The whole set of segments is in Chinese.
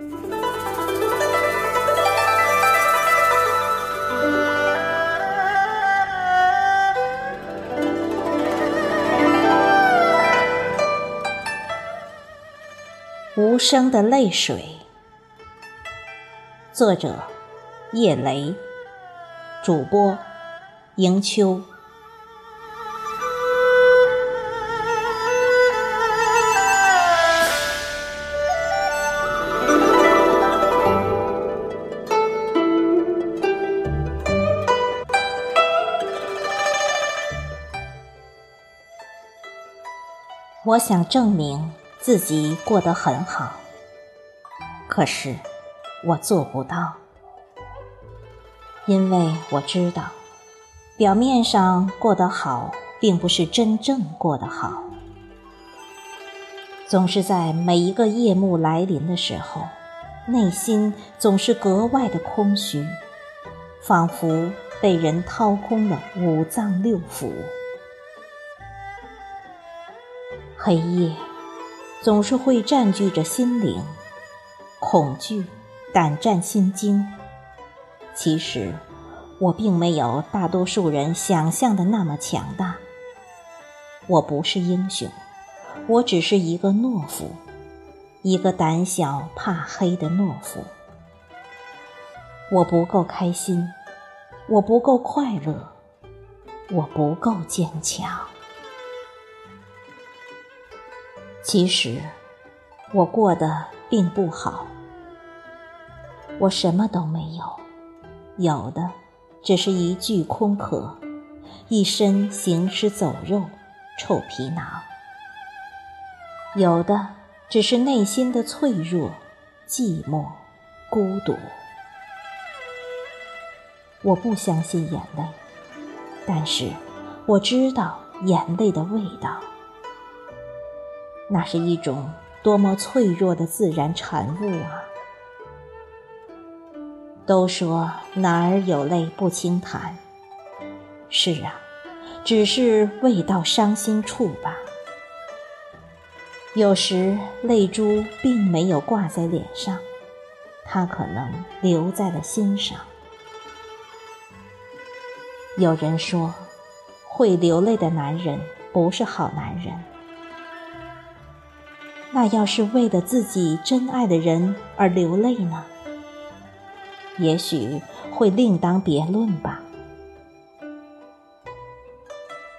无声的泪水，作者：叶雷，主播：迎秋。我想证明。自己过得很好，可是我做不到，因为我知道，表面上过得好，并不是真正过得好。总是在每一个夜幕来临的时候，内心总是格外的空虚，仿佛被人掏空了五脏六腑。黑夜。总是会占据着心灵，恐惧、胆战心惊。其实，我并没有大多数人想象的那么强大。我不是英雄，我只是一个懦夫，一个胆小怕黑的懦夫。我不够开心，我不够快乐，我不够坚强。其实，我过得并不好。我什么都没有，有的只是一具空壳，一身行尸走肉、臭皮囊；有的只是内心的脆弱、寂寞、孤独。我不相信眼泪，但是我知道眼泪的味道。那是一种多么脆弱的自然产物啊！都说哪儿有泪不轻弹，是啊，只是未到伤心处吧。有时泪珠并没有挂在脸上，它可能留在了心上。有人说，会流泪的男人不是好男人。那要是为了自己真爱的人而流泪呢？也许会另当别论吧。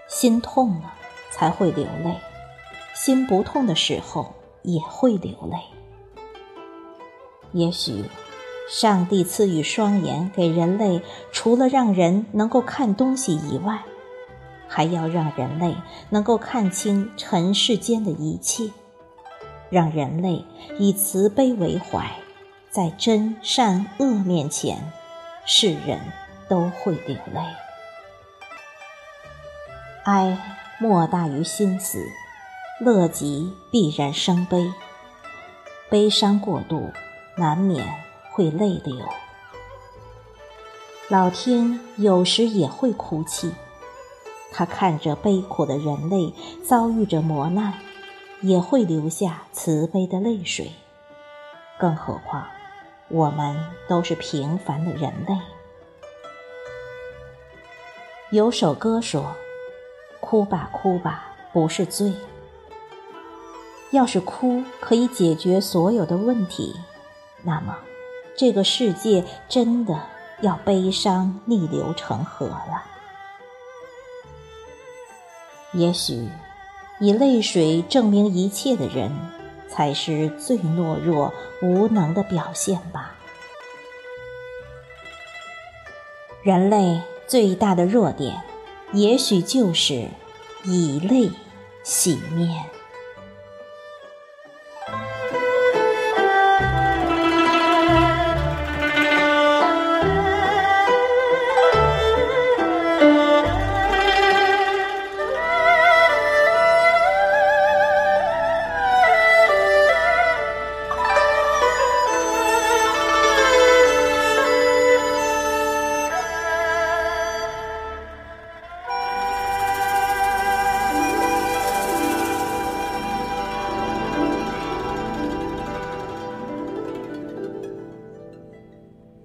心痛了才会流泪，心不痛的时候也会流泪。也许，上帝赐予双眼给人类，除了让人能够看东西以外，还要让人类能够看清尘世间的一切。让人类以慈悲为怀，在真善恶面前，世人都会流泪。哀莫大于心死，乐极必然生悲。悲伤过度，难免会泪流。老天有时也会哭泣，他看着悲苦的人类遭遇着磨难。也会流下慈悲的泪水，更何况我们都是平凡的人类。有首歌说：“哭吧，哭吧，不是罪。”要是哭可以解决所有的问题，那么这个世界真的要悲伤逆流成河了。也许。以泪水证明一切的人，才是最懦弱无能的表现吧。人类最大的弱点，也许就是以泪洗面。